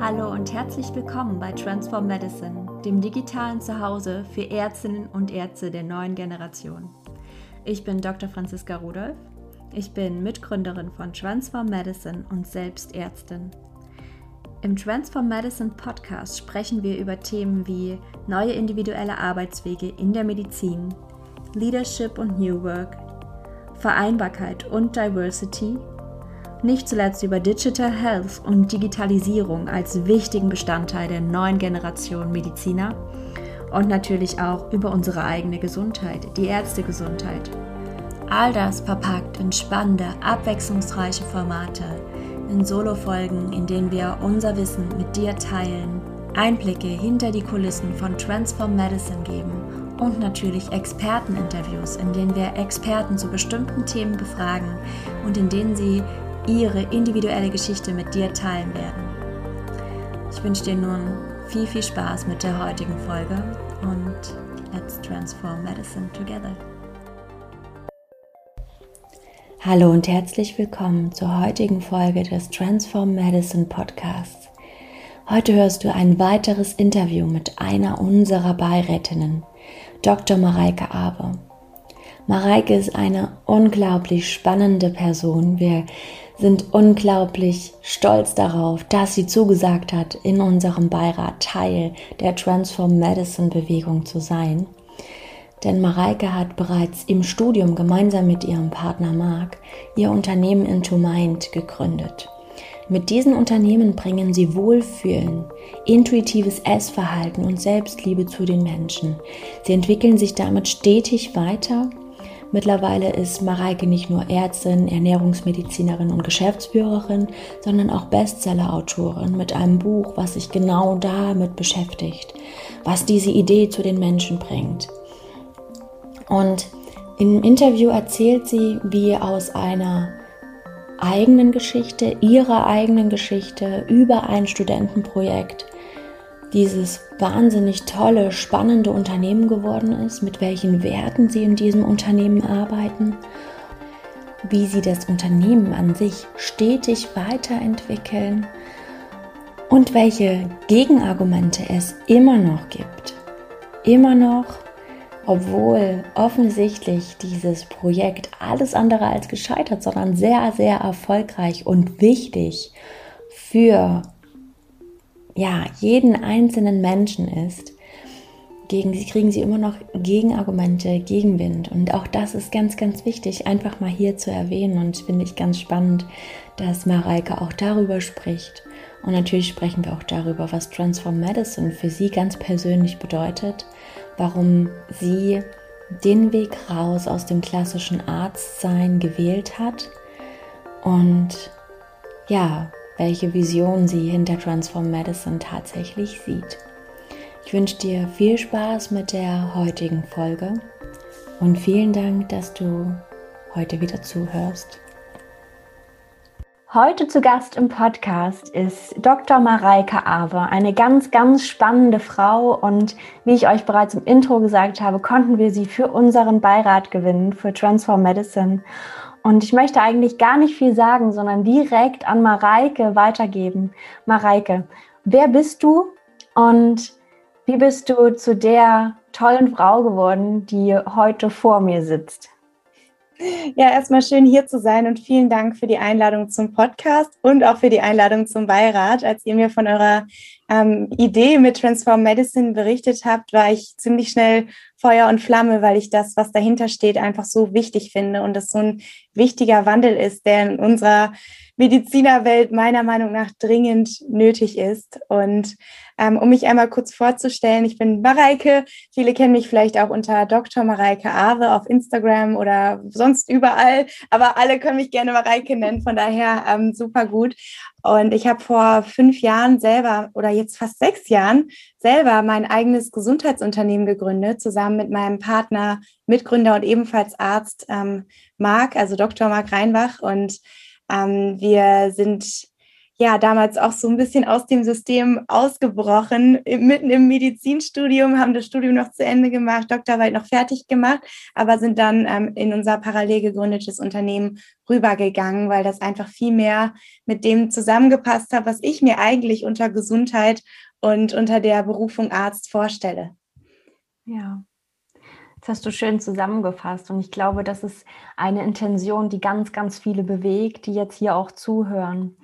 Hallo und herzlich willkommen bei Transform Medicine, dem digitalen Zuhause für Ärztinnen und Ärzte der neuen Generation. Ich bin Dr. Franziska Rudolph. Ich bin Mitgründerin von Transform Medicine und selbst Ärztin. Im Transform Medicine Podcast sprechen wir über Themen wie neue individuelle Arbeitswege in der Medizin, Leadership und New Work, Vereinbarkeit und Diversity nicht zuletzt über Digital Health und Digitalisierung als wichtigen Bestandteil der neuen Generation Mediziner und natürlich auch über unsere eigene Gesundheit, die Ärztegesundheit. All das verpackt in spannende, abwechslungsreiche Formate, in Solo-Folgen, in denen wir unser Wissen mit dir teilen, Einblicke hinter die Kulissen von Transform Medicine geben und natürlich Experteninterviews, in denen wir Experten zu bestimmten Themen befragen und in denen sie ihre individuelle Geschichte mit dir teilen werden. Ich wünsche dir nun viel, viel Spaß mit der heutigen Folge und let's transform medicine together. Hallo und herzlich willkommen zur heutigen Folge des Transform Medicine Podcasts. Heute hörst du ein weiteres Interview mit einer unserer Beirätinnen, Dr. Mareike Abe. Mareike ist eine unglaublich spannende Person. Wir sind unglaublich stolz darauf, dass sie zugesagt hat, in unserem Beirat Teil der Transform Medicine Bewegung zu sein. Denn Mareike hat bereits im Studium gemeinsam mit ihrem Partner Mark ihr Unternehmen Into Mind gegründet. Mit diesen Unternehmen bringen sie Wohlfühlen, intuitives Essverhalten und Selbstliebe zu den Menschen. Sie entwickeln sich damit stetig weiter Mittlerweile ist Mareike nicht nur Ärztin, Ernährungsmedizinerin und Geschäftsführerin, sondern auch Bestsellerautorin mit einem Buch, was sich genau damit beschäftigt, was diese Idee zu den Menschen bringt. Und im Interview erzählt sie, wie aus einer eigenen Geschichte, ihrer eigenen Geschichte über ein Studentenprojekt dieses wahnsinnig tolle, spannende Unternehmen geworden ist, mit welchen Werten sie in diesem Unternehmen arbeiten, wie sie das Unternehmen an sich stetig weiterentwickeln und welche Gegenargumente es immer noch gibt. Immer noch, obwohl offensichtlich dieses Projekt alles andere als gescheitert, sondern sehr, sehr erfolgreich und wichtig für ja, jeden einzelnen Menschen ist, gegen sie kriegen sie immer noch Gegenargumente, Gegenwind. Und auch das ist ganz, ganz wichtig, einfach mal hier zu erwähnen. Und finde ich ganz spannend, dass Mareike auch darüber spricht. Und natürlich sprechen wir auch darüber, was Transform Medicine für sie ganz persönlich bedeutet, warum sie den Weg raus aus dem klassischen Arztsein gewählt hat und ja, welche Vision sie hinter Transform Medicine tatsächlich sieht. Ich wünsche dir viel Spaß mit der heutigen Folge und vielen Dank, dass du heute wieder zuhörst. Heute zu Gast im Podcast ist Dr. Mareike Awe, eine ganz, ganz spannende Frau und wie ich euch bereits im Intro gesagt habe, konnten wir sie für unseren Beirat gewinnen, für Transform Medicine. Und ich möchte eigentlich gar nicht viel sagen, sondern direkt an Mareike weitergeben. Mareike, wer bist du und wie bist du zu der tollen Frau geworden, die heute vor mir sitzt? Ja, erstmal schön hier zu sein und vielen Dank für die Einladung zum Podcast und auch für die Einladung zum Beirat. Als ihr mir von eurer ähm, Idee mit Transform Medicine berichtet habt, war ich ziemlich schnell Feuer und Flamme, weil ich das, was dahinter steht, einfach so wichtig finde und das so ein wichtiger Wandel ist, der in unserer Medizinerwelt meiner Meinung nach dringend nötig ist. Und ähm, um mich einmal kurz vorzustellen, ich bin Mareike. Viele kennen mich vielleicht auch unter Dr. Mareike Awe auf Instagram oder sonst überall, aber alle können mich gerne Mareike nennen, von daher ähm, super gut. Und ich habe vor fünf Jahren selber oder jetzt fast sechs Jahren selber mein eigenes Gesundheitsunternehmen gegründet, zusammen mit meinem Partner, Mitgründer und ebenfalls Arzt ähm, Marc, also Dr. Marc Reinbach. Und ähm, wir sind ja damals auch so ein bisschen aus dem System ausgebrochen, mitten im Medizinstudium, haben das Studium noch zu Ende gemacht, Doktorarbeit noch fertig gemacht, aber sind dann ähm, in unser parallel gegründetes Unternehmen rübergegangen, weil das einfach viel mehr mit dem zusammengepasst hat, was ich mir eigentlich unter Gesundheit und unter der Berufung Arzt vorstelle. Ja, hast du schön zusammengefasst und ich glaube, das ist eine Intention, die ganz, ganz viele bewegt, die jetzt hier auch zuhören.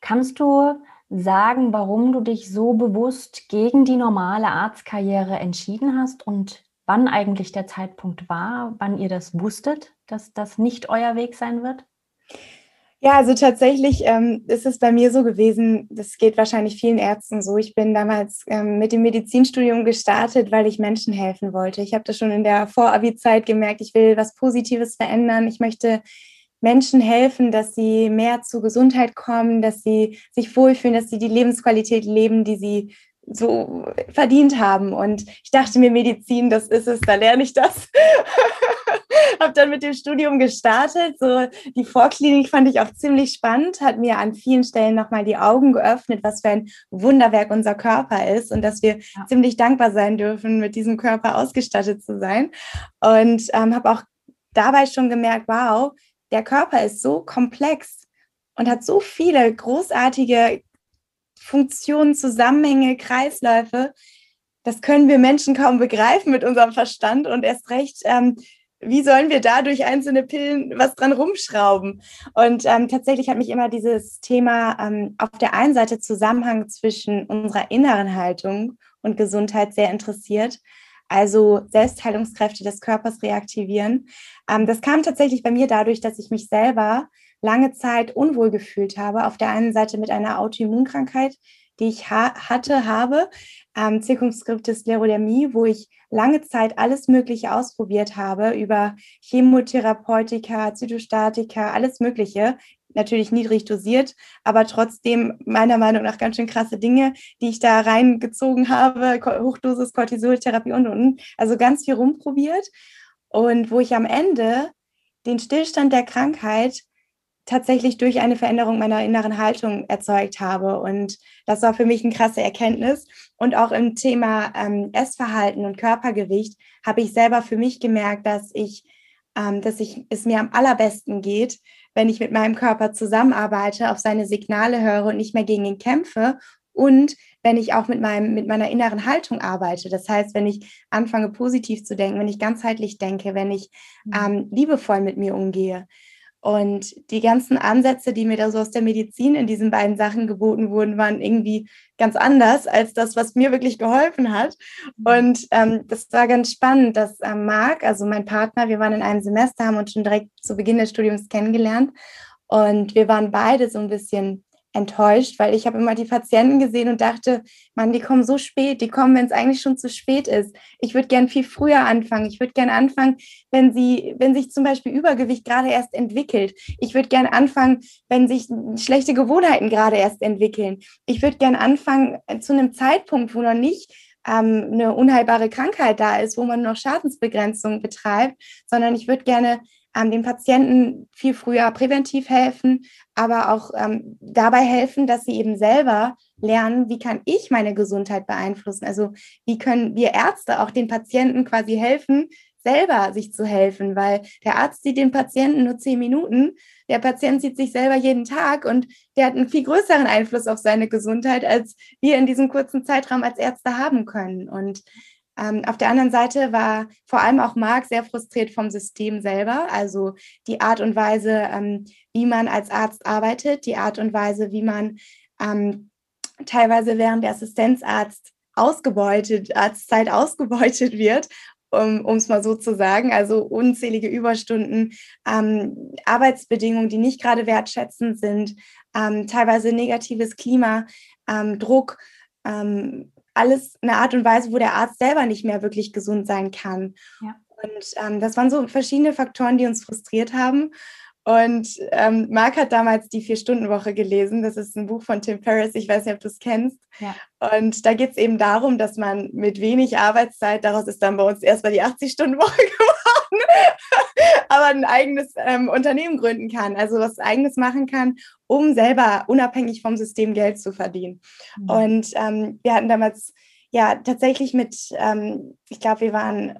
Kannst du sagen, warum du dich so bewusst gegen die normale Arztkarriere entschieden hast und wann eigentlich der Zeitpunkt war, wann ihr das wusstet, dass das nicht euer Weg sein wird? Ja, also tatsächlich ähm, ist es bei mir so gewesen, das geht wahrscheinlich vielen Ärzten so. Ich bin damals ähm, mit dem Medizinstudium gestartet, weil ich Menschen helfen wollte. Ich habe das schon in der Vor-Abi-Zeit gemerkt, ich will was Positives verändern. Ich möchte Menschen helfen, dass sie mehr zur Gesundheit kommen, dass sie sich wohlfühlen, dass sie die Lebensqualität leben, die sie so verdient haben. Und ich dachte mir, Medizin, das ist es, da lerne ich das. habe dann mit dem Studium gestartet. So die Vorklinik fand ich auch ziemlich spannend, hat mir an vielen Stellen nochmal die Augen geöffnet, was für ein Wunderwerk unser Körper ist und dass wir ja. ziemlich dankbar sein dürfen, mit diesem Körper ausgestattet zu sein. Und ähm, habe auch dabei schon gemerkt, wow, der Körper ist so komplex und hat so viele großartige Funktionen, Zusammenhänge, Kreisläufe. Das können wir Menschen kaum begreifen mit unserem Verstand und erst recht, ähm, wie sollen wir da durch einzelne Pillen was dran rumschrauben? Und ähm, tatsächlich hat mich immer dieses Thema ähm, auf der einen Seite Zusammenhang zwischen unserer inneren Haltung und Gesundheit sehr interessiert also Selbstheilungskräfte des Körpers reaktivieren. Ähm, das kam tatsächlich bei mir dadurch, dass ich mich selber lange Zeit unwohl gefühlt habe. Auf der einen Seite mit einer Autoimmunkrankheit, die ich ha hatte, habe, ähm, Zirkumskriptis Sclerodermie, wo ich lange Zeit alles Mögliche ausprobiert habe über Chemotherapeutika, Zytostatika, alles Mögliche. Natürlich niedrig dosiert, aber trotzdem meiner Meinung nach ganz schön krasse Dinge, die ich da reingezogen habe, Hochdosis Cortisoltherapie und, und, also ganz viel rumprobiert. Und wo ich am Ende den Stillstand der Krankheit tatsächlich durch eine Veränderung meiner inneren Haltung erzeugt habe. Und das war für mich eine krasse Erkenntnis. Und auch im Thema ähm, Essverhalten und Körpergewicht habe ich selber für mich gemerkt, dass ich, ähm, dass ich es mir am allerbesten geht, wenn ich mit meinem Körper zusammenarbeite, auf seine Signale höre und nicht mehr gegen ihn kämpfe und wenn ich auch mit, meinem, mit meiner inneren Haltung arbeite. Das heißt, wenn ich anfange, positiv zu denken, wenn ich ganzheitlich denke, wenn ich mhm. ähm, liebevoll mit mir umgehe. Und die ganzen Ansätze, die mir da so aus der Medizin in diesen beiden Sachen geboten wurden, waren irgendwie ganz anders als das, was mir wirklich geholfen hat. Mhm. Und ähm, das war ganz spannend, dass ähm, Marc, also mein Partner, wir waren in einem Semester, haben uns schon direkt zu Beginn des Studiums kennengelernt. Und wir waren beide so ein bisschen enttäuscht, weil ich habe immer die Patienten gesehen und dachte, Mann, die kommen so spät, die kommen, wenn es eigentlich schon zu spät ist. Ich würde gern viel früher anfangen. Ich würde gern anfangen, wenn sie, wenn sich zum Beispiel Übergewicht gerade erst entwickelt. Ich würde gern anfangen, wenn sich schlechte Gewohnheiten gerade erst entwickeln. Ich würde gern anfangen äh, zu einem Zeitpunkt, wo noch nicht ähm, eine unheilbare Krankheit da ist, wo man noch Schadensbegrenzung betreibt, sondern ich würde gerne ähm, den Patienten viel früher präventiv helfen, aber auch ähm, dabei helfen, dass sie eben selber lernen, wie kann ich meine Gesundheit beeinflussen? Also wie können wir Ärzte auch den Patienten quasi helfen, selber sich zu helfen, weil der Arzt sieht den Patienten nur zehn Minuten, der Patient sieht sich selber jeden Tag und der hat einen viel größeren Einfluss auf seine Gesundheit, als wir in diesem kurzen Zeitraum als Ärzte haben können. Und ähm, auf der anderen Seite war vor allem auch Marc sehr frustriert vom System selber, also die Art und Weise, ähm, wie man als Arzt arbeitet, die Art und Weise, wie man ähm, teilweise während der Assistenzarzt ausgebeutet, Arztzeit ausgebeutet wird um es mal so zu sagen. Also unzählige Überstunden, ähm, Arbeitsbedingungen, die nicht gerade wertschätzend sind, ähm, teilweise negatives Klima, ähm, Druck, ähm, alles eine Art und Weise, wo der Arzt selber nicht mehr wirklich gesund sein kann. Ja. Und ähm, das waren so verschiedene Faktoren, die uns frustriert haben. Und ähm, Marc hat damals die Vier-Stunden-Woche gelesen. Das ist ein Buch von Tim Ferriss. Ich weiß nicht, ob du es kennst. Ja. Und da geht es eben darum, dass man mit wenig Arbeitszeit, daraus ist dann bei uns erstmal die 80-Stunden-Woche geworden. Aber ein eigenes ähm, Unternehmen gründen kann, also was eigenes machen kann, um selber unabhängig vom System Geld zu verdienen. Mhm. Und ähm, wir hatten damals ja tatsächlich mit, ähm, ich glaube, wir waren,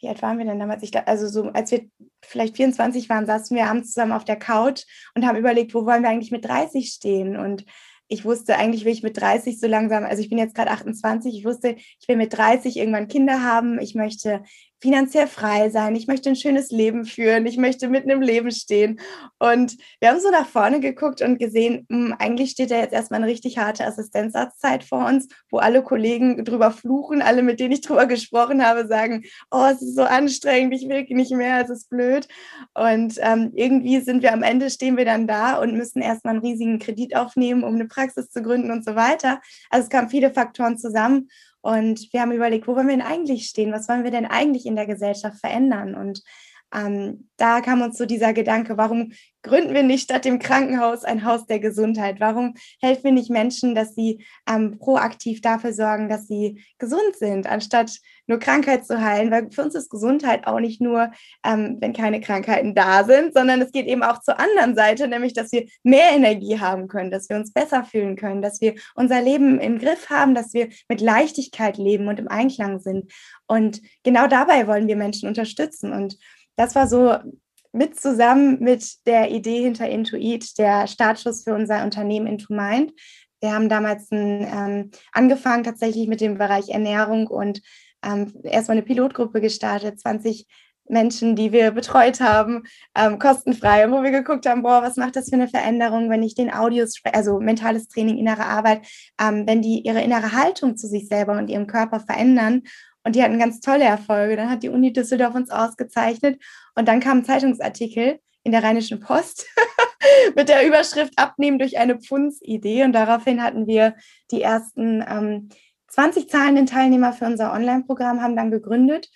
wie alt waren wir denn damals? Ich also so, als wir vielleicht 24 waren, saßen wir abends zusammen auf der Couch und haben überlegt, wo wollen wir eigentlich mit 30 stehen? Und ich wusste, eigentlich will ich mit 30 so langsam, also ich bin jetzt gerade 28, ich wusste, ich will mit 30 irgendwann Kinder haben, ich möchte finanziell frei sein, ich möchte ein schönes Leben führen, ich möchte mitten im Leben stehen. Und wir haben so nach vorne geguckt und gesehen, mh, hm, eigentlich steht da jetzt erstmal eine richtig harte Assistenzarztzeit vor uns, wo alle Kollegen drüber fluchen, alle, mit denen ich drüber gesprochen habe, sagen, oh, es ist so anstrengend, ich will nicht mehr, es ist blöd. Und ähm, irgendwie sind wir am Ende, stehen wir dann da und müssen erstmal einen riesigen Kredit aufnehmen, um eine Praxis zu gründen und so weiter. Also es kamen viele Faktoren zusammen. Und wir haben überlegt, wo wollen wir denn eigentlich stehen? Was wollen wir denn eigentlich in der Gesellschaft verändern? Und ähm, da kam uns so dieser Gedanke, warum gründen wir nicht statt dem Krankenhaus ein Haus der Gesundheit? Warum helfen wir nicht Menschen, dass sie ähm, proaktiv dafür sorgen, dass sie gesund sind, anstatt nur Krankheit zu heilen? Weil für uns ist Gesundheit auch nicht nur, ähm, wenn keine Krankheiten da sind, sondern es geht eben auch zur anderen Seite, nämlich, dass wir mehr Energie haben können, dass wir uns besser fühlen können, dass wir unser Leben im Griff haben, dass wir mit Leichtigkeit leben und im Einklang sind. Und genau dabei wollen wir Menschen unterstützen. Und das war so mit zusammen mit der Idee hinter Intuit, der Startschuss für unser Unternehmen Into Mind. Wir haben damals ein, ähm, angefangen tatsächlich mit dem Bereich Ernährung und ähm, erstmal eine Pilotgruppe gestartet, 20 Menschen, die wir betreut haben, ähm, kostenfrei, wo wir geguckt haben, boah, was macht das für eine Veränderung, wenn ich den Audios, also mentales Training, innere Arbeit, ähm, wenn die ihre innere Haltung zu sich selber und ihrem Körper verändern und die hatten ganz tolle Erfolge. Dann hat die Uni Düsseldorf uns ausgezeichnet. Und dann kam ein Zeitungsartikel in der Rheinischen Post mit der Überschrift Abnehmen durch eine Pfundsidee. Und daraufhin hatten wir die ersten ähm, 20 zahlenden Teilnehmer für unser Online-Programm, haben dann gegründet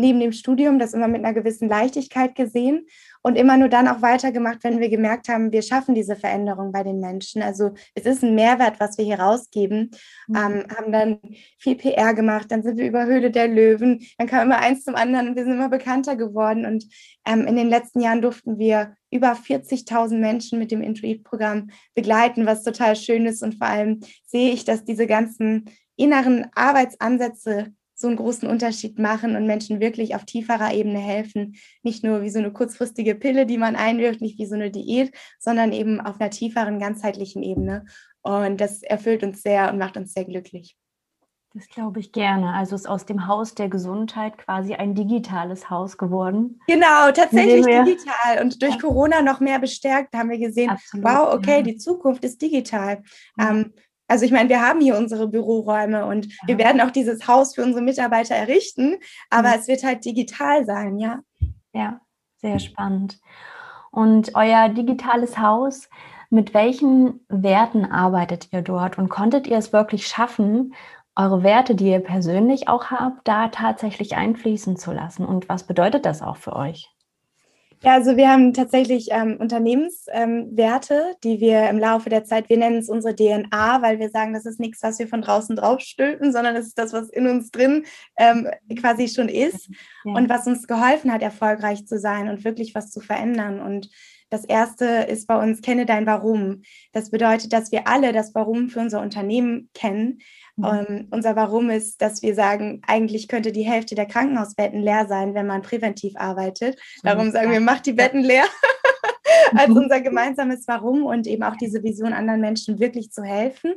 neben dem Studium das immer mit einer gewissen Leichtigkeit gesehen und immer nur dann auch weitergemacht, wenn wir gemerkt haben, wir schaffen diese Veränderung bei den Menschen. Also es ist ein Mehrwert, was wir hier rausgeben. Mhm. Ähm, haben dann viel PR gemacht, dann sind wir über Höhle der Löwen, dann kam immer eins zum anderen und wir sind immer bekannter geworden. Und ähm, in den letzten Jahren durften wir über 40.000 Menschen mit dem Intuit-Programm begleiten, was total schön ist. Und vor allem sehe ich, dass diese ganzen inneren Arbeitsansätze so einen großen Unterschied machen und Menschen wirklich auf tieferer Ebene helfen. Nicht nur wie so eine kurzfristige Pille, die man einwirft, nicht wie so eine Diät, sondern eben auf einer tieferen, ganzheitlichen Ebene. Und das erfüllt uns sehr und macht uns sehr glücklich. Das glaube ich gerne. Also ist aus dem Haus der Gesundheit quasi ein digitales Haus geworden. Genau, tatsächlich digital. Und durch. Corona noch mehr bestärkt haben wir gesehen, Absolut, wow, okay, ja. die Zukunft ist digital. Ja. Ähm, also ich meine, wir haben hier unsere Büroräume und ja. wir werden auch dieses Haus für unsere Mitarbeiter errichten, aber mhm. es wird halt digital sein, ja. Ja, sehr spannend. Und euer digitales Haus, mit welchen Werten arbeitet ihr dort und konntet ihr es wirklich schaffen, eure Werte, die ihr persönlich auch habt, da tatsächlich einfließen zu lassen? Und was bedeutet das auch für euch? Ja, also wir haben tatsächlich ähm, Unternehmenswerte, ähm, die wir im Laufe der Zeit, wir nennen es unsere DNA, weil wir sagen, das ist nichts, was wir von draußen draufstülpen, sondern es ist das, was in uns drin ähm, quasi schon ist ja. und was uns geholfen hat, erfolgreich zu sein und wirklich was zu verändern. Und das erste ist bei uns, kenne dein Warum. Das bedeutet, dass wir alle das Warum für unser Unternehmen kennen. Mhm. Ähm, unser Warum ist, dass wir sagen, eigentlich könnte die Hälfte der Krankenhausbetten leer sein, wenn man präventiv arbeitet. Darum sagen wir, macht die Betten leer. als mhm. unser gemeinsames Warum und eben auch diese Vision, anderen Menschen wirklich zu helfen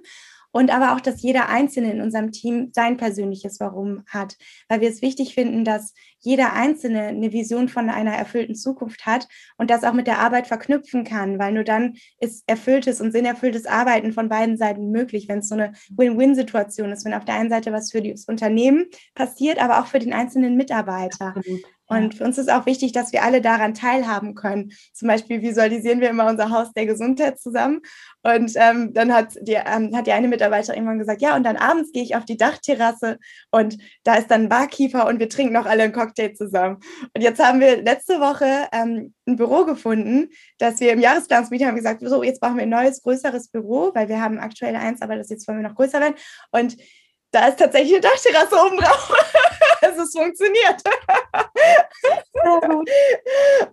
und aber auch, dass jeder Einzelne in unserem Team sein persönliches Warum hat, weil wir es wichtig finden, dass jeder Einzelne eine Vision von einer erfüllten Zukunft hat und das auch mit der Arbeit verknüpfen kann, weil nur dann ist erfülltes und sinnerfülltes Arbeiten von beiden Seiten möglich, wenn es so eine Win-Win-Situation ist, wenn auf der einen Seite was für das Unternehmen passiert, aber auch für den einzelnen Mitarbeiter. Absolut. Und für uns ist auch wichtig, dass wir alle daran teilhaben können. Zum Beispiel visualisieren wir immer unser Haus der Gesundheit zusammen. Und ähm, dann hat die, ähm, hat die eine Mitarbeiterin irgendwann gesagt, ja, und dann abends gehe ich auf die Dachterrasse und da ist dann ein Barkeeper und wir trinken noch alle einen Cocktail zusammen. Und jetzt haben wir letzte Woche ähm, ein Büro gefunden, dass wir im Jahresplanungsmeeting haben gesagt, so, jetzt brauchen wir ein neues, größeres Büro, weil wir haben aktuell eins, aber das jetzt wollen wir noch größer werden. Und da ist tatsächlich eine Dachterrasse oben drauf. also es funktioniert.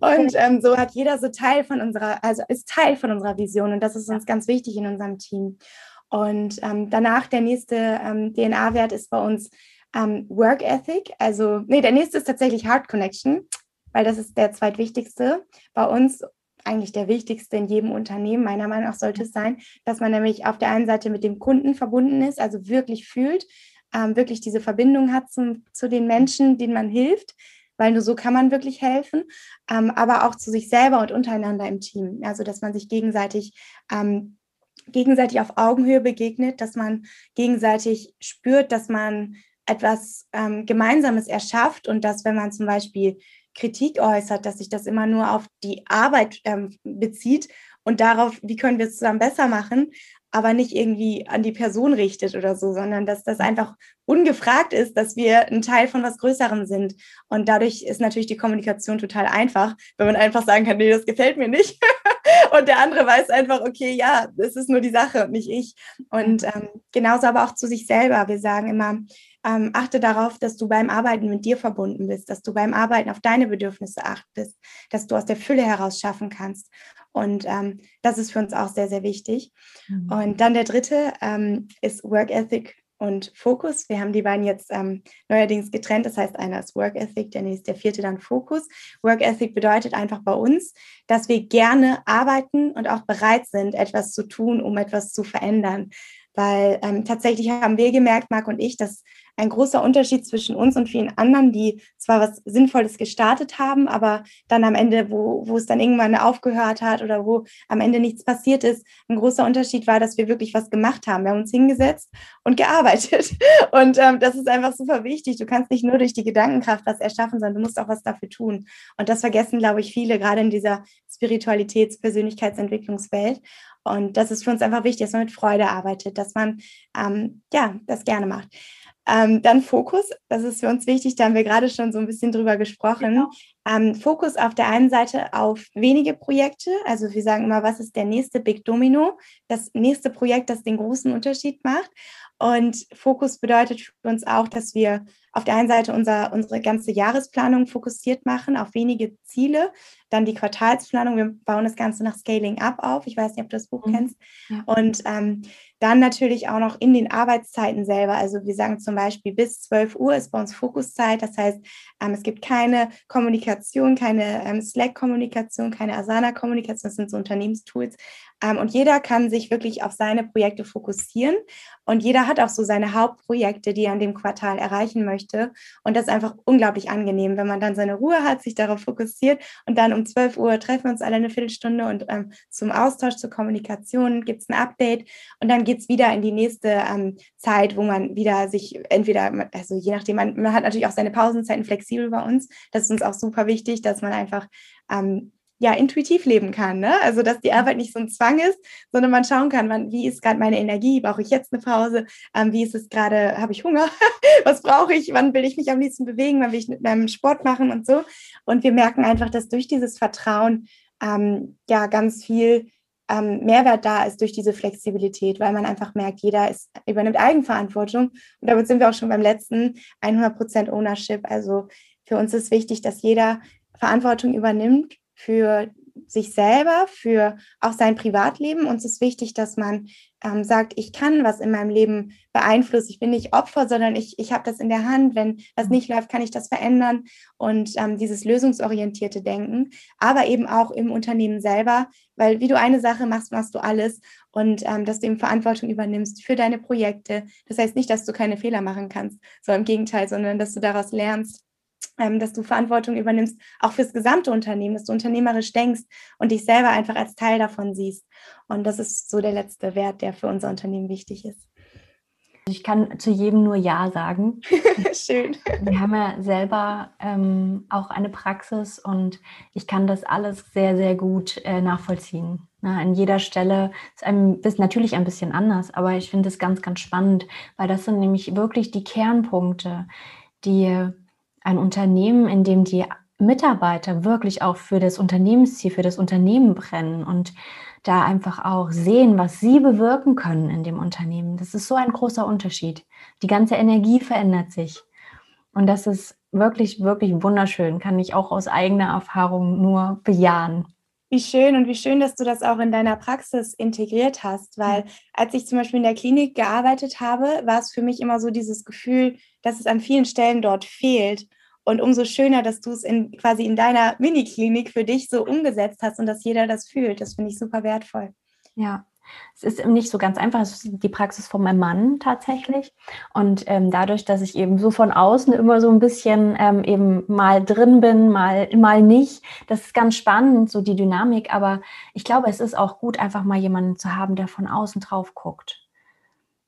und ähm, so hat jeder so Teil von unserer, also ist Teil von unserer Vision und das ist uns ganz wichtig in unserem Team. Und ähm, danach der nächste ähm, DNA-Wert ist bei uns ähm, Work Ethic. Also, nee, der nächste ist tatsächlich Heart Connection, weil das ist der zweitwichtigste bei uns. Eigentlich der wichtigste in jedem Unternehmen, meiner Meinung nach sollte es sein, dass man nämlich auf der einen Seite mit dem Kunden verbunden ist, also wirklich fühlt, ähm, wirklich diese Verbindung hat zum, zu den Menschen, denen man hilft, weil nur so kann man wirklich helfen, ähm, aber auch zu sich selber und untereinander im Team. Also, dass man sich gegenseitig ähm, gegenseitig auf Augenhöhe begegnet, dass man gegenseitig spürt, dass man etwas ähm, Gemeinsames erschafft und dass, wenn man zum Beispiel Kritik äußert, dass sich das immer nur auf die Arbeit ähm, bezieht und darauf, wie können wir es zusammen besser machen, aber nicht irgendwie an die Person richtet oder so, sondern dass das einfach ungefragt ist, dass wir ein Teil von was Größerem sind. Und dadurch ist natürlich die Kommunikation total einfach, wenn man einfach sagen kann, nee, das gefällt mir nicht. und der andere weiß einfach, okay, ja, es ist nur die Sache und nicht ich. Und ähm, genauso aber auch zu sich selber. Wir sagen immer, ähm, achte darauf, dass du beim Arbeiten mit dir verbunden bist, dass du beim Arbeiten auf deine Bedürfnisse achtest, dass du aus der Fülle heraus schaffen kannst. Und ähm, das ist für uns auch sehr, sehr wichtig. Mhm. Und dann der dritte ähm, ist Work Ethic und Fokus. Wir haben die beiden jetzt ähm, neuerdings getrennt. Das heißt, einer ist Work Ethic, der nächste, der vierte dann Fokus. Work Ethic bedeutet einfach bei uns, dass wir gerne arbeiten und auch bereit sind, etwas zu tun, um etwas zu verändern. Weil ähm, tatsächlich haben wir gemerkt, Marc und ich, dass ein großer Unterschied zwischen uns und vielen anderen, die zwar was Sinnvolles gestartet haben, aber dann am Ende, wo, wo es dann irgendwann aufgehört hat oder wo am Ende nichts passiert ist, ein großer Unterschied war, dass wir wirklich was gemacht haben. Wir haben uns hingesetzt und gearbeitet. Und ähm, das ist einfach super wichtig. Du kannst nicht nur durch die Gedankenkraft was erschaffen, sondern du musst auch was dafür tun. Und das vergessen, glaube ich, viele, gerade in dieser Spiritualitäts-, Persönlichkeitsentwicklungswelt. Und das ist für uns einfach wichtig, dass man mit Freude arbeitet, dass man ähm, ja das gerne macht. Ähm, dann Fokus, das ist für uns wichtig, da haben wir gerade schon so ein bisschen drüber gesprochen. Genau. Ähm, Fokus auf der einen Seite auf wenige Projekte, also wir sagen immer, was ist der nächste Big Domino, das nächste Projekt, das den großen Unterschied macht. Und Fokus bedeutet für uns auch, dass wir auf der einen Seite unser, unsere ganze Jahresplanung fokussiert machen auf wenige Ziele, dann die Quartalsplanung. Wir bauen das Ganze nach Scaling Up auf. Ich weiß nicht, ob du das Buch mhm. kennst. Ja. Und ähm, dann natürlich auch noch in den Arbeitszeiten selber. Also wir sagen zum Beispiel, bis 12 Uhr ist bei uns Fokuszeit. Das heißt, ähm, es gibt keine Kommunikation, keine ähm, Slack-Kommunikation, keine Asana-Kommunikation. Das sind so Unternehmenstools. Ähm, und jeder kann sich wirklich auf seine Projekte fokussieren. Und jeder hat auch so seine Hauptprojekte, die er an dem Quartal erreichen möchte. Und das ist einfach unglaublich angenehm, wenn man dann seine Ruhe hat, sich darauf fokussiert. Und dann um 12 Uhr treffen wir uns alle eine Viertelstunde und ähm, zum Austausch, zur Kommunikation gibt es ein Update. Und dann geht es wieder in die nächste ähm, Zeit, wo man wieder sich entweder, also je nachdem, man, man hat natürlich auch seine Pausenzeiten flexibel bei uns. Das ist uns auch super wichtig, dass man einfach ähm, ja, intuitiv leben kann. Ne? Also, dass die Arbeit nicht so ein Zwang ist, sondern man schauen kann, wann, wie ist gerade meine Energie, brauche ich jetzt eine Pause, ähm, wie ist es gerade, habe ich Hunger, was brauche ich, wann will ich mich am liebsten bewegen, wann will ich mit meinem Sport machen und so. Und wir merken einfach, dass durch dieses Vertrauen ähm, ja ganz viel ähm, Mehrwert da ist durch diese Flexibilität, weil man einfach merkt, jeder ist, übernimmt Eigenverantwortung. Und damit sind wir auch schon beim letzten 100% Ownership. Also für uns ist wichtig, dass jeder Verantwortung übernimmt für sich selber, für auch sein Privatleben. Uns ist wichtig, dass man ähm, sagt, ich kann was in meinem Leben beeinflussen. Ich bin nicht Opfer, sondern ich, ich habe das in der Hand. Wenn was nicht läuft, kann ich das verändern. Und ähm, dieses lösungsorientierte Denken, aber eben auch im Unternehmen selber, weil wie du eine Sache machst, machst du alles. Und ähm, dass du eben Verantwortung übernimmst für deine Projekte. Das heißt nicht, dass du keine Fehler machen kannst, so im Gegenteil, sondern dass du daraus lernst dass du Verantwortung übernimmst, auch fürs gesamte Unternehmen, dass du unternehmerisch denkst und dich selber einfach als Teil davon siehst. Und das ist so der letzte Wert, der für unser Unternehmen wichtig ist. Ich kann zu jedem nur Ja sagen. Schön. Wir haben ja selber ähm, auch eine Praxis und ich kann das alles sehr, sehr gut äh, nachvollziehen. Na, an jeder Stelle ist einem ist natürlich ein bisschen anders, aber ich finde es ganz, ganz spannend, weil das sind nämlich wirklich die Kernpunkte, die ein Unternehmen, in dem die Mitarbeiter wirklich auch für das Unternehmensziel, für das Unternehmen brennen und da einfach auch sehen, was sie bewirken können in dem Unternehmen. Das ist so ein großer Unterschied. Die ganze Energie verändert sich. Und das ist wirklich, wirklich wunderschön, kann ich auch aus eigener Erfahrung nur bejahen. Wie schön und wie schön, dass du das auch in deiner Praxis integriert hast, weil als ich zum Beispiel in der Klinik gearbeitet habe, war es für mich immer so dieses Gefühl, dass es an vielen Stellen dort fehlt. Und umso schöner, dass du es in, quasi in deiner Miniklinik für dich so umgesetzt hast und dass jeder das fühlt. Das finde ich super wertvoll. Ja, es ist nicht so ganz einfach. Es ist die Praxis von meinem Mann tatsächlich. Und ähm, dadurch, dass ich eben so von außen immer so ein bisschen ähm, eben mal drin bin, mal, mal nicht, das ist ganz spannend, so die Dynamik. Aber ich glaube, es ist auch gut, einfach mal jemanden zu haben, der von außen drauf guckt.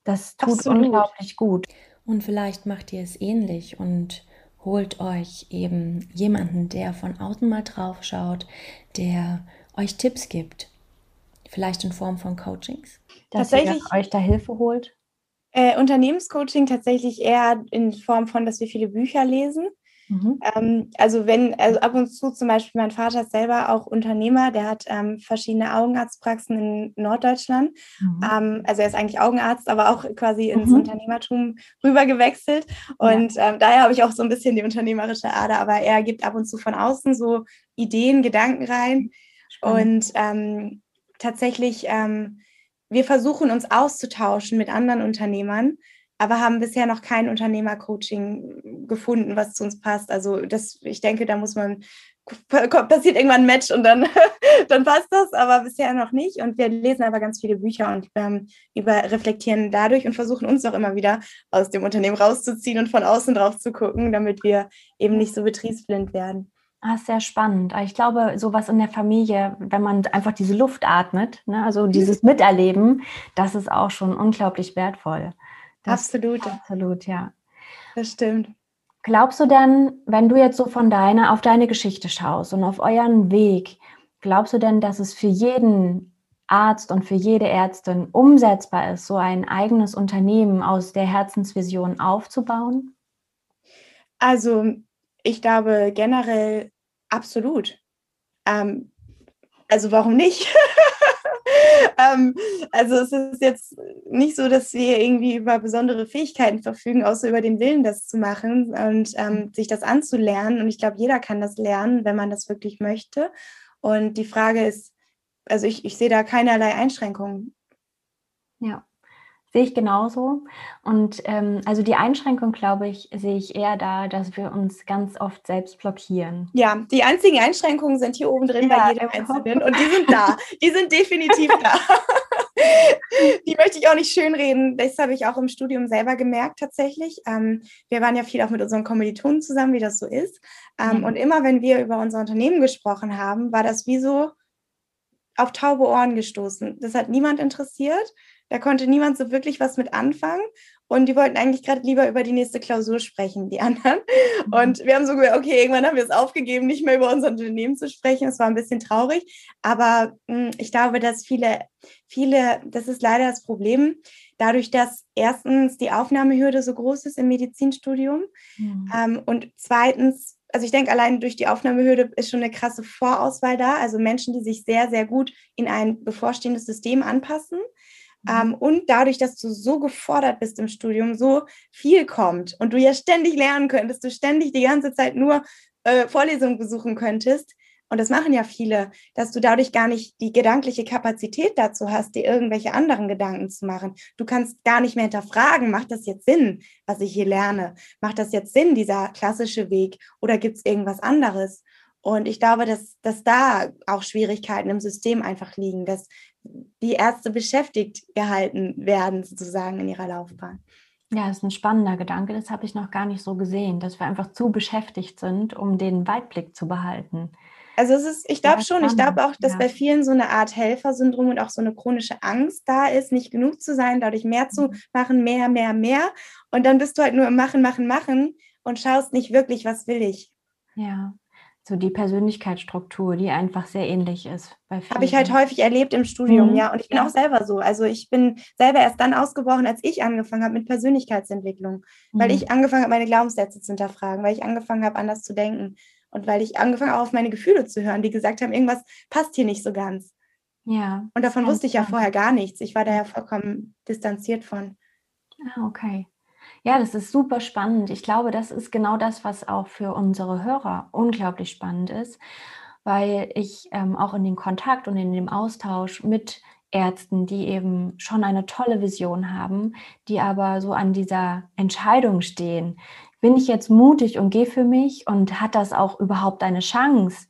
Das tut Absolut. unglaublich gut. Und vielleicht macht ihr es ähnlich und holt euch eben jemanden, der von außen mal drauf schaut, der euch Tipps gibt Vielleicht in Form von Coachings? Dass tatsächlich, ihr euch da Hilfe holt? Äh, Unternehmenscoaching tatsächlich eher in Form von, dass wir viele Bücher lesen. Mhm. Ähm, also wenn, also ab und zu zum Beispiel, mein Vater ist selber auch Unternehmer, der hat ähm, verschiedene Augenarztpraxen in Norddeutschland. Mhm. Ähm, also er ist eigentlich Augenarzt, aber auch quasi ins mhm. Unternehmertum rübergewechselt. Und ja. Ähm, daher habe ich auch so ein bisschen die unternehmerische Ader, aber er gibt ab und zu von außen so Ideen, Gedanken rein. Spannend. Und ähm, tatsächlich, ähm, wir versuchen uns auszutauschen mit anderen Unternehmern, aber haben bisher noch kein Unternehmercoaching gefunden, was zu uns passt. Also das, ich denke, da muss man passiert irgendwann ein Match und dann, dann passt das, aber bisher noch nicht. Und wir lesen aber ganz viele Bücher und ähm, über, reflektieren dadurch und versuchen uns auch immer wieder aus dem Unternehmen rauszuziehen und von außen drauf zu gucken, damit wir eben nicht so betriebsblind werden. Ah, sehr spannend. Ich glaube, sowas in der Familie, wenn man einfach diese Luft atmet, ne, also mhm. dieses Miterleben, das ist auch schon unglaublich wertvoll. Das, absolut. Absolut, ja. Das stimmt. Glaubst du denn, wenn du jetzt so von deiner, auf deine Geschichte schaust und auf euren Weg, glaubst du denn, dass es für jeden Arzt und für jede Ärztin umsetzbar ist, so ein eigenes Unternehmen aus der Herzensvision aufzubauen? Also ich glaube generell absolut. Ähm, also warum nicht? ähm, also es ist jetzt nicht so, dass wir irgendwie über besondere Fähigkeiten verfügen, außer über den Willen, das zu machen und ähm, sich das anzulernen. Und ich glaube, jeder kann das lernen, wenn man das wirklich möchte. Und die Frage ist, also ich, ich sehe da keinerlei Einschränkungen. Ja. Sehe ich genauso. Und ähm, also die Einschränkung, glaube ich, sehe ich eher da, dass wir uns ganz oft selbst blockieren. Ja, die einzigen Einschränkungen sind hier oben drin ja, bei jedem Einzelnen und die sind da. Die sind definitiv da. die möchte ich auch nicht schönreden. Das habe ich auch im Studium selber gemerkt tatsächlich. Ähm, wir waren ja viel auch mit unseren Kommilitonen zusammen, wie das so ist. Ähm, mhm. Und immer wenn wir über unser Unternehmen gesprochen haben, war das wie so auf taube Ohren gestoßen. Das hat niemand interessiert. Da konnte niemand so wirklich was mit anfangen. Und die wollten eigentlich gerade lieber über die nächste Klausur sprechen, die anderen. Mhm. Und wir haben so gesagt, okay, irgendwann haben wir es aufgegeben, nicht mehr über unser Unternehmen zu sprechen. Es war ein bisschen traurig. Aber mh, hm, ich glaube, dass viele, viele, das ist leider das Problem, dadurch, dass erstens die Aufnahmehürde so groß ist im Medizinstudium mhm. ähm, und zweitens also ich denke, allein durch die Aufnahmehürde ist schon eine krasse Vorauswahl da. Also Menschen, die sich sehr, sehr gut in ein bevorstehendes System anpassen. Mhm. Ähm, und dadurch, dass du so gefordert bist im Studium, so viel kommt und du ja ständig lernen könntest, du ständig die ganze Zeit nur äh, Vorlesungen besuchen könntest, und das machen ja viele, dass du dadurch gar nicht die gedankliche Kapazität dazu hast, dir irgendwelche anderen Gedanken zu machen. Du kannst gar nicht mehr hinterfragen, macht das jetzt Sinn, was ich hier lerne? Macht das jetzt Sinn, dieser klassische Weg? Oder gibt es irgendwas anderes? Und ich glaube, dass, dass da auch Schwierigkeiten im System einfach liegen, dass die Ärzte beschäftigt gehalten werden, sozusagen in ihrer Laufbahn. Ja, das ist ein spannender Gedanke. Das habe ich noch gar nicht so gesehen, dass wir einfach zu beschäftigt sind, um den Weitblick zu behalten. Also es ist, ich glaube schon, ich glaube auch, dass ja. bei vielen so eine Art Helfersyndrom und auch so eine chronische Angst da ist, nicht genug zu sein, dadurch mehr zu mhm. machen, mehr, mehr, mehr. Und dann bist du halt nur im Machen, Machen, Machen und schaust nicht wirklich, was will ich. Ja, so die Persönlichkeitsstruktur, die einfach sehr ähnlich ist. Habe ich halt häufig erlebt im Studium, mhm. ja. Und ich bin ja. auch selber so. Also ich bin selber erst dann ausgebrochen, als ich angefangen habe mit Persönlichkeitsentwicklung, mhm. weil ich angefangen habe, meine Glaubenssätze zu hinterfragen, weil ich angefangen habe, anders zu denken. Und weil ich angefangen habe, auf meine Gefühle zu hören, die gesagt haben, irgendwas passt hier nicht so ganz. Ja. Und davon wusste ich ja vorher gar nichts. Ich war daher vollkommen distanziert von. Ah, okay. Ja, das ist super spannend. Ich glaube, das ist genau das, was auch für unsere Hörer unglaublich spannend ist, weil ich ähm, auch in dem Kontakt und in dem Austausch mit Ärzten, die eben schon eine tolle Vision haben, die aber so an dieser Entscheidung stehen. Bin ich jetzt mutig und gehe für mich und hat das auch überhaupt eine Chance?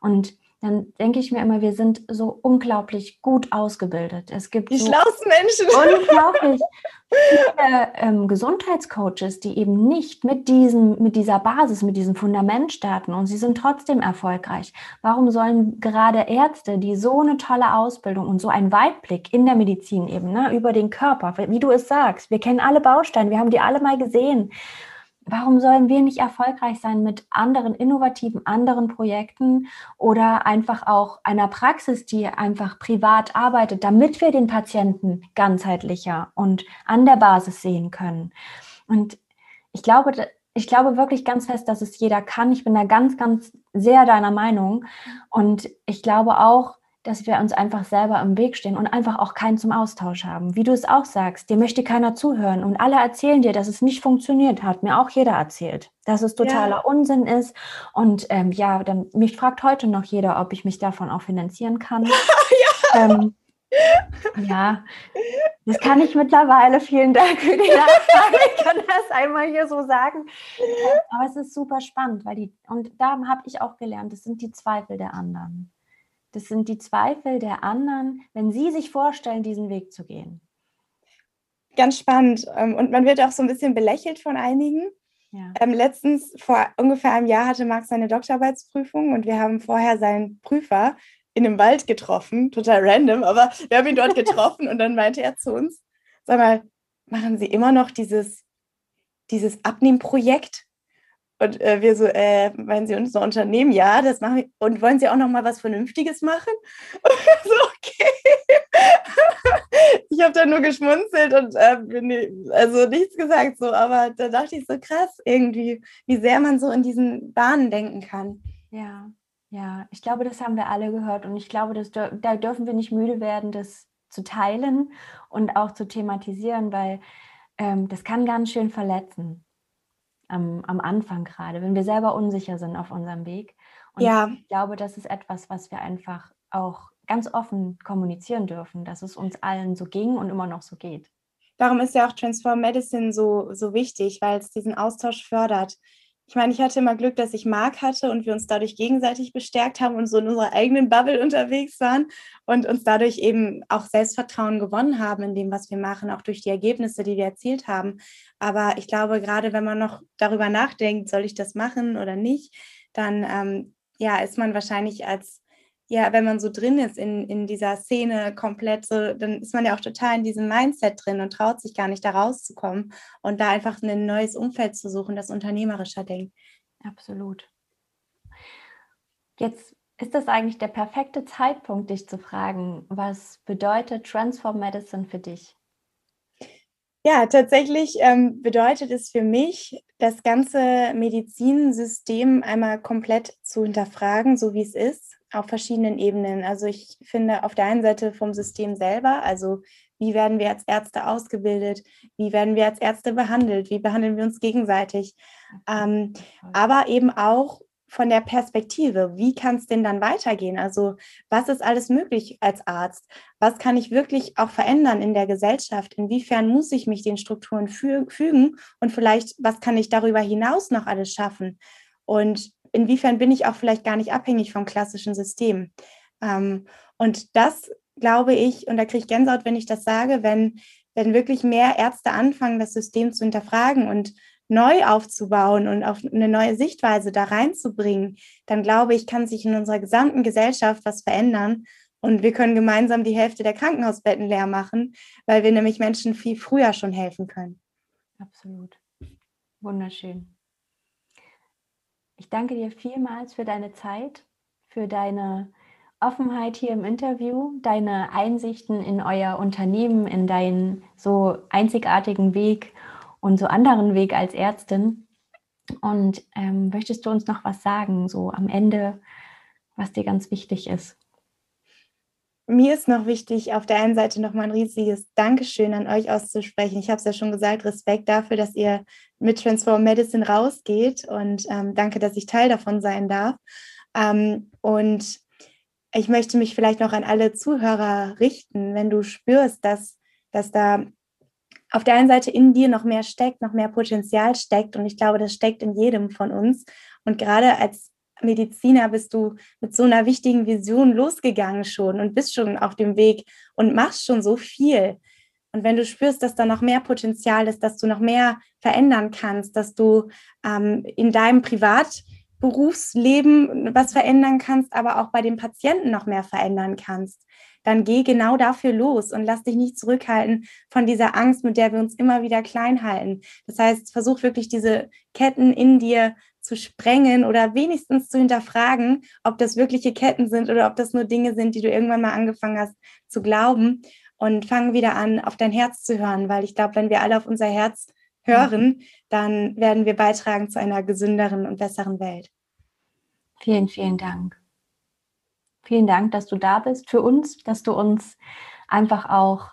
Und dann denke ich mir immer, wir sind so unglaublich gut ausgebildet. Es gibt die so schlauesten Menschen. Unglaublich viele ähm, Gesundheitscoaches, die eben nicht mit diesem, mit dieser Basis, mit diesem Fundament starten und sie sind trotzdem erfolgreich. Warum sollen gerade Ärzte, die so eine tolle Ausbildung und so einen Weitblick in der Medizin eben ne, über den Körper, wie du es sagst, wir kennen alle Bausteine, wir haben die alle mal gesehen Warum sollen wir nicht erfolgreich sein mit anderen innovativen, anderen Projekten oder einfach auch einer Praxis, die einfach privat arbeitet, damit wir den Patienten ganzheitlicher und an der Basis sehen können? Und ich glaube, ich glaube wirklich ganz fest, dass es jeder kann. Ich bin da ganz, ganz sehr deiner Meinung. Und ich glaube auch, dass wir uns einfach selber im Weg stehen und einfach auch keinen zum Austausch haben. Wie du es auch sagst, dir möchte keiner zuhören und alle erzählen dir, dass es nicht funktioniert, hat mir auch jeder erzählt, dass es totaler ja. Unsinn ist. Und ähm, ja, dann, mich fragt heute noch jeder, ob ich mich davon auch finanzieren kann. ja. Ähm, ja, das kann ich mittlerweile. Vielen Dank für die Nachfrage. Ich kann das einmal hier so sagen. Aber es ist super spannend, weil die, und da habe ich auch gelernt, das sind die Zweifel der anderen. Das sind die Zweifel der anderen, wenn sie sich vorstellen, diesen Weg zu gehen. Ganz spannend. Ähm, und man wird auch so ein bisschen belächelt von einigen. Ja. Ähm, letztens, vor ungefähr einem Jahr, hatte Max seine Doktorarbeitsprüfung und wir haben vorher seinen Prüfer in einem Wald getroffen, total random, aber wir haben ihn dort getroffen und dann meinte er zu uns, sag mal, machen Sie immer noch dieses, dieses Abnehmprojekt? Und äh, wir so, äh, meinen Sie unser Unternehmen? Ja, das machen wir. Und wollen Sie auch noch mal was Vernünftiges machen? Und wir so, okay. ich habe da nur geschmunzelt und äh, also nichts gesagt so, aber da dachte ich so krass irgendwie, wie sehr man so in diesen Bahnen denken kann. Ja, ja, ich glaube, das haben wir alle gehört und ich glaube, dass, da dürfen wir nicht müde werden, das zu teilen und auch zu thematisieren, weil ähm, das kann ganz schön verletzen am, am Anfang gerade, wenn wir selber unsicher sind auf unserem Weg. Und ja. ich glaube, das ist etwas, was wir einfach auch ganz offen kommunizieren dürfen, dass es uns allen so ging und immer noch so geht. Darum ist ja auch Transform Medicine so, so wichtig, weil es diesen Austausch fördert ich meine, ich hatte immer Glück, dass ich Marc hatte und wir uns dadurch gegenseitig bestärkt haben und so in unserer eigenen Bubble unterwegs waren und uns dadurch eben auch Selbstvertrauen gewonnen haben in dem, was wir machen, auch durch die Ergebnisse, die wir erzielt haben. Aber ich glaube, gerade wenn man noch darüber nachdenkt, soll ich das machen oder nicht, dann ähm, ja, ist man wahrscheinlich als ja, wenn man so drin ist in, in dieser Szene komplett, so, dann ist man ja auch total in diesem Mindset drin und traut sich gar nicht da rauszukommen und da einfach ein neues Umfeld zu suchen, das unternehmerischer denkt. Absolut. Jetzt ist das eigentlich der perfekte Zeitpunkt, dich zu fragen, was bedeutet Transform Medicine für dich? Ja, tatsächlich ähm, bedeutet es für mich, das ganze Medizinsystem einmal komplett zu hinterfragen, so wie es ist auf verschiedenen Ebenen. Also ich finde auf der einen Seite vom System selber, also wie werden wir als Ärzte ausgebildet, wie werden wir als Ärzte behandelt, wie behandeln wir uns gegenseitig, ähm, aber eben auch von der Perspektive, wie kann es denn dann weitergehen? Also was ist alles möglich als Arzt? Was kann ich wirklich auch verändern in der Gesellschaft? Inwiefern muss ich mich den Strukturen fü fügen? Und vielleicht, was kann ich darüber hinaus noch alles schaffen? Und inwiefern bin ich auch vielleicht gar nicht abhängig vom klassischen System. Ähm, und das glaube ich, und da kriege ich Gänsehaut, wenn ich das sage, wenn, wenn wirklich mehr Ärzte anfangen, das System zu hinterfragen und neu aufzubauen und auf eine neue Sichtweise da reinzubringen, dann glaube ich, kann sich in unserer gesamten Gesellschaft was verändern. Und wir können gemeinsam die Hälfte der Krankenhausbetten leer machen, weil wir nämlich Menschen viel früher schon helfen können. Absolut. Wunderschön. Ich danke dir vielmals für deine Zeit, für deine Offenheit hier im Interview, deine Einsichten in euer Unternehmen, in deinen so einzigartigen Weg und so anderen Weg als Ärztin. Und ähm, möchtest du uns noch was sagen, so am Ende, was dir ganz wichtig ist? mir ist noch wichtig, auf der einen Seite nochmal ein riesiges Dankeschön an euch auszusprechen. Ich habe es ja schon gesagt, Respekt dafür, dass ihr mit Transform Medicine rausgeht und ähm, danke, dass ich Teil davon sein darf. Ähm, und ich möchte mich vielleicht noch an alle Zuhörer richten, wenn du spürst, dass, dass da auf der einen Seite in dir noch mehr steckt, noch mehr Potenzial steckt. Und ich glaube, das steckt in jedem von uns. Und gerade als Mediziner bist du mit so einer wichtigen Vision losgegangen schon und bist schon auf dem Weg und machst schon so viel. Und wenn du spürst, dass da noch mehr Potenzial ist, dass du noch mehr verändern kannst, dass du ähm, in deinem Privatberufsleben was verändern kannst, aber auch bei den Patienten noch mehr verändern kannst, dann geh genau dafür los und lass dich nicht zurückhalten von dieser Angst, mit der wir uns immer wieder klein halten. Das heißt, versuch wirklich diese Ketten in dir zu sprengen oder wenigstens zu hinterfragen, ob das wirkliche Ketten sind oder ob das nur Dinge sind, die du irgendwann mal angefangen hast zu glauben und fang wieder an, auf dein Herz zu hören, weil ich glaube, wenn wir alle auf unser Herz hören, dann werden wir beitragen zu einer gesünderen und besseren Welt. Vielen, vielen Dank. Vielen Dank, dass du da bist für uns, dass du uns einfach auch,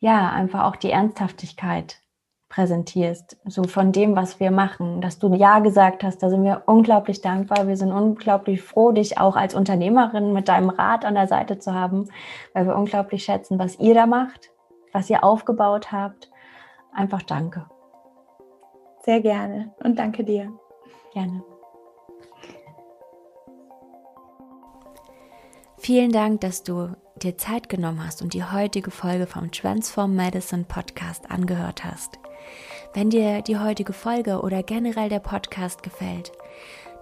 ja, einfach auch die Ernsthaftigkeit präsentierst, so von dem, was wir machen, dass du Ja gesagt hast, da sind wir unglaublich dankbar. Wir sind unglaublich froh, dich auch als Unternehmerin mit deinem Rat an der Seite zu haben, weil wir unglaublich schätzen, was ihr da macht, was ihr aufgebaut habt. Einfach danke. Sehr gerne und danke dir. Gerne. Vielen Dank, dass du dir Zeit genommen hast und die heutige Folge vom Transform Medicine Podcast angehört hast. Wenn dir die heutige Folge oder generell der Podcast gefällt,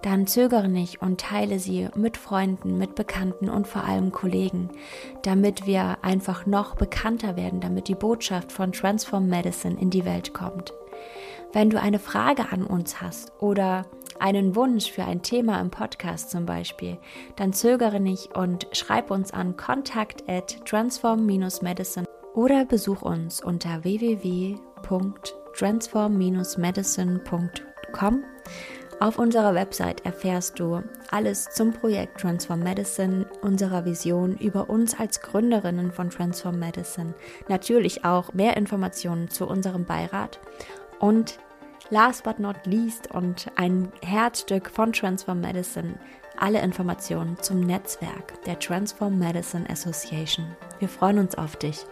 dann zögere nicht und teile sie mit Freunden, mit Bekannten und vor allem Kollegen, damit wir einfach noch bekannter werden, damit die Botschaft von Transform Medicine in die Welt kommt. Wenn du eine Frage an uns hast oder einen Wunsch für ein Thema im Podcast zum Beispiel, dann zögere nicht und schreib uns an contact at transform-medicine oder besuch uns unter www.transform-medicine.com. Auf unserer Website erfährst du alles zum Projekt Transform Medicine, unserer Vision, über uns als Gründerinnen von Transform Medicine, natürlich auch mehr Informationen zu unserem Beirat und last but not least und ein Herzstück von Transform Medicine, alle Informationen zum Netzwerk der Transform Medicine Association. Wir freuen uns auf dich.